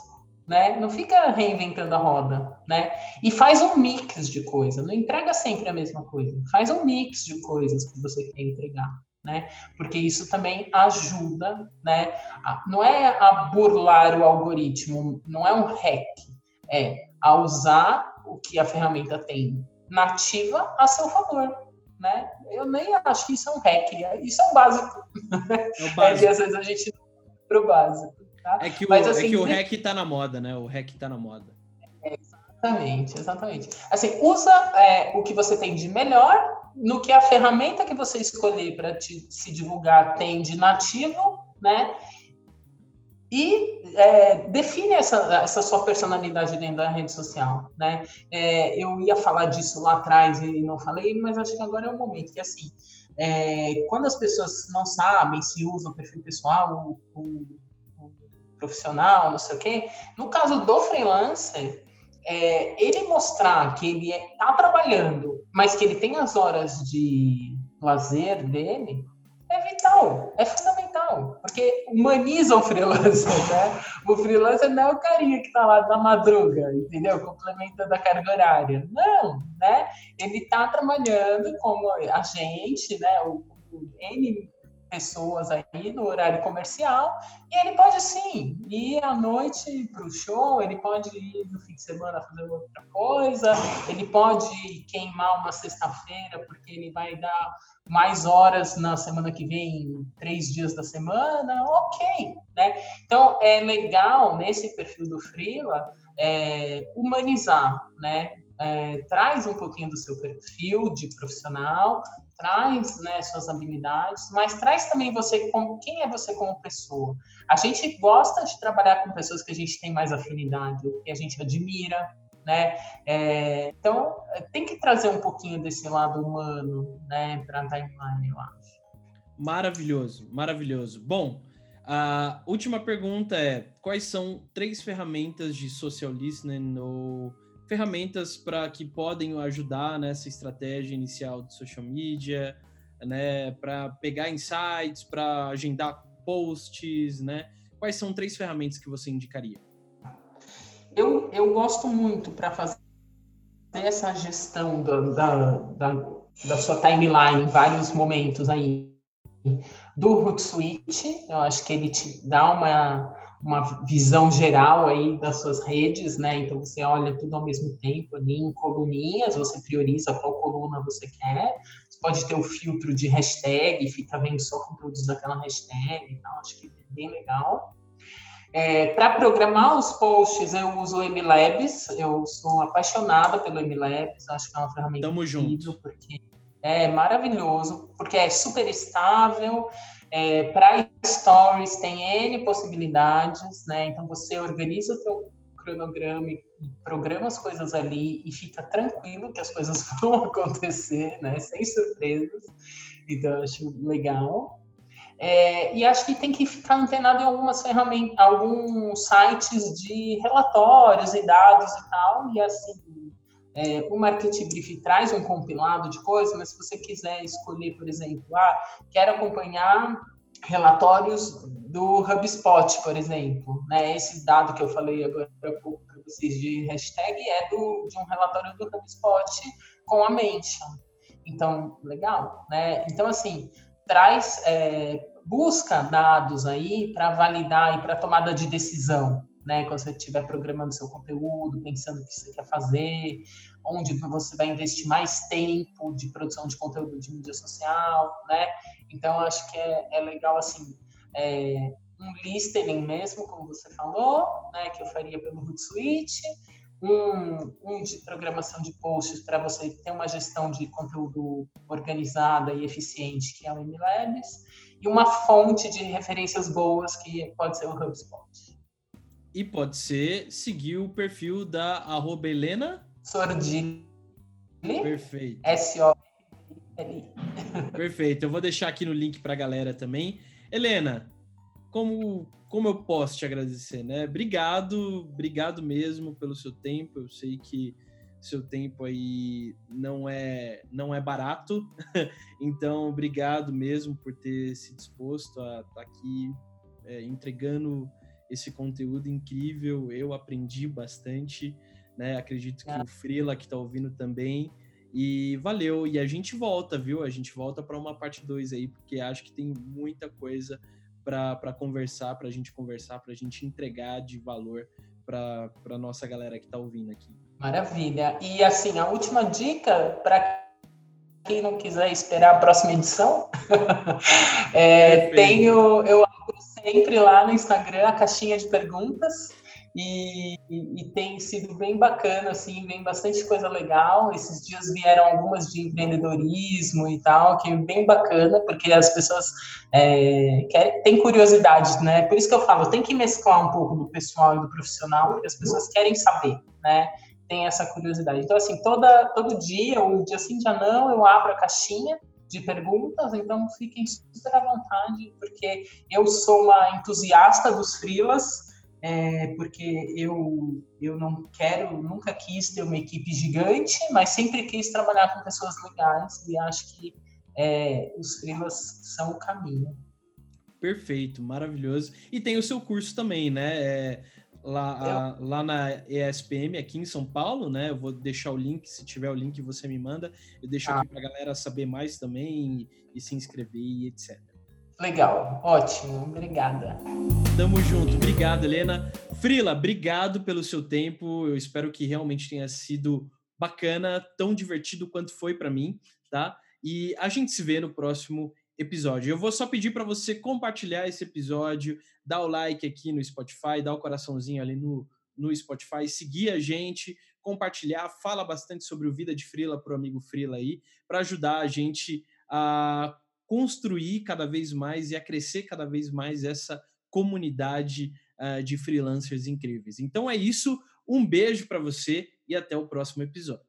né? Não fica reinventando a roda, né? E faz um mix de coisas, não entrega sempre a mesma coisa. Faz um mix de coisas que você quer entregar, né? Porque isso também ajuda, né? A, não é a burlar o algoritmo, não é um hack, é a usar o que a ferramenta tem nativa a seu favor, né? Eu nem acho que isso é um hack, isso é o básico. É o básico. É às vezes a gente para o básico. Tá? É que o, Mas, assim, é que o hack está na moda, né? O hack está na moda. É, exatamente, exatamente. Assim, usa é, o que você tem de melhor no que a ferramenta que você escolher para se divulgar tem de nativo, né? e é, define essa, essa sua personalidade dentro da rede social, né? É, eu ia falar disso lá atrás e não falei, mas acho que agora é o momento que assim, é, quando as pessoas não sabem se usam o perfil pessoal ou, profissional, não sei o quê, no caso do freelancer, é, ele mostrar que ele está trabalhando, mas que ele tem as horas de lazer dele, é vital, é fundamental, porque humaniza o freelancer, né? O freelancer não é o carinha que está lá na madruga, entendeu? Complementa da carga horária. Não, né? Ele está trabalhando como a gente, né? O, o N pessoas aí no horário comercial e ele pode sim ir à noite para o show, ele pode ir no fim de semana fazer outra coisa, ele pode queimar uma sexta-feira porque ele vai dar mais horas na semana que vem, três dias da semana, ok, né? Então é legal nesse perfil do Freela é, humanizar, né? É, traz um pouquinho do seu perfil de profissional, traz né, suas habilidades, mas traz também você como quem é você como pessoa. A gente gosta de trabalhar com pessoas que a gente tem mais afinidade, que a gente admira, né? É, então tem que trazer um pouquinho desse lado humano, né, para a timeline, eu acho. Maravilhoso, maravilhoso. Bom, a última pergunta é: quais são três ferramentas de social listening ou ferramentas para que podem ajudar nessa estratégia inicial de social media, né, para pegar insights, para agendar posts, né? Quais são três ferramentas que você indicaria? Eu, eu gosto muito para fazer essa gestão da, da, da, da, sua timeline em vários momentos aí do Hootsuite. Eu acho que ele te dá uma uma visão geral aí das suas redes, né? Então você olha tudo ao mesmo tempo ali em coluninhas, você prioriza qual coluna você quer. Você pode ter o filtro de hashtag, fica vendo só conteúdos daquela hashtag e tal, acho que é bem legal. É, Para programar os posts, eu uso o MLabs, eu sou apaixonada pelo MLabs, acho que é uma ferramenta Tamo incrível, junto. porque é maravilhoso, porque é super estável, é, Para stories tem N possibilidades, né? Então você organiza o seu cronograma e programa as coisas ali e fica tranquilo que as coisas vão acontecer, né? Sem surpresas. Então acho legal. É, e acho que tem que ficar antenado em algumas ferramentas, alguns sites de relatórios e dados e tal, e assim, é, o Marketing Brief traz um compilado de coisas, mas se você quiser escolher, por exemplo, ah, quero acompanhar relatórios do HubSpot, por exemplo, né? Esse dado que eu falei agora para vocês de hashtag é do, de um relatório do HubSpot com a mention. Então, legal, né? Então, assim, traz, é, busca dados aí para validar e para tomada de decisão, né? Quando você estiver programando seu conteúdo, pensando o que você quer fazer, onde você vai investir mais tempo de produção de conteúdo de mídia social, né? Então, acho que é, é legal, assim, é, um listening mesmo, como você falou, né? Que eu faria pelo Hootsuite, um, um de programação de posts para você ter uma gestão de conteúdo organizada e eficiente, que é o MLabs, e uma fonte de referências boas, que pode ser o HubSpot. E pode ser seguir o perfil da arroba Helena Sordini. Perfeito. S-O-L. Perfeito. Eu vou deixar aqui no link para a galera também. Helena, como, como eu posso te agradecer, né? Obrigado, obrigado mesmo pelo seu tempo. Eu sei que seu tempo aí não é não é barato. então, obrigado mesmo por ter se disposto a estar tá aqui é, entregando esse conteúdo incrível. Eu aprendi bastante, né? Acredito que é. o Frila que está ouvindo também. E valeu. E a gente volta, viu? A gente volta para uma parte 2 aí, porque acho que tem muita coisa para conversar, para a gente conversar, para a gente entregar de valor para a nossa galera que está ouvindo aqui. Maravilha. E assim, a última dica para quem não quiser esperar a próxima edição, é, tenho, eu sempre lá no Instagram a caixinha de perguntas. e, e, e, tem sido bem bacana, assim, vem bastante coisa legal. Esses dias vieram algumas de empreendedorismo e tal, que é bem bacana, porque as pessoas é, querem, têm curiosidade, né? Por isso que eu falo, tem que mesclar um pouco do pessoal e do profissional, porque as pessoas querem saber, né? Tem essa curiosidade. Então, assim, toda, todo dia, ou dia sim, dia não, eu abro a caixinha de perguntas, então fiquem super à vontade, porque eu sou uma entusiasta dos frilas, é, porque eu, eu não quero, nunca quis ter uma equipe gigante, mas sempre quis trabalhar com pessoas legais e acho que é, os freelas são o caminho. Perfeito, maravilhoso. E tem o seu curso também, né? É, lá, a, lá na ESPM, aqui em São Paulo, né? Eu vou deixar o link, se tiver o link você me manda. Eu deixo ah. aqui para a galera saber mais também e, e se inscrever e etc. Legal, ótimo, obrigada. Tamo junto, obrigado, Helena. Frila, obrigado pelo seu tempo. Eu espero que realmente tenha sido bacana, tão divertido quanto foi para mim, tá? E a gente se vê no próximo episódio. Eu vou só pedir para você compartilhar esse episódio, dar o like aqui no Spotify, dar o coraçãozinho ali no, no Spotify, seguir a gente, compartilhar, fala bastante sobre o Vida de Frila para o amigo Frila aí, para ajudar a gente a construir cada vez mais e a crescer cada vez mais essa comunidade uh, de freelancers incríveis. Então é isso, um beijo para você e até o próximo episódio.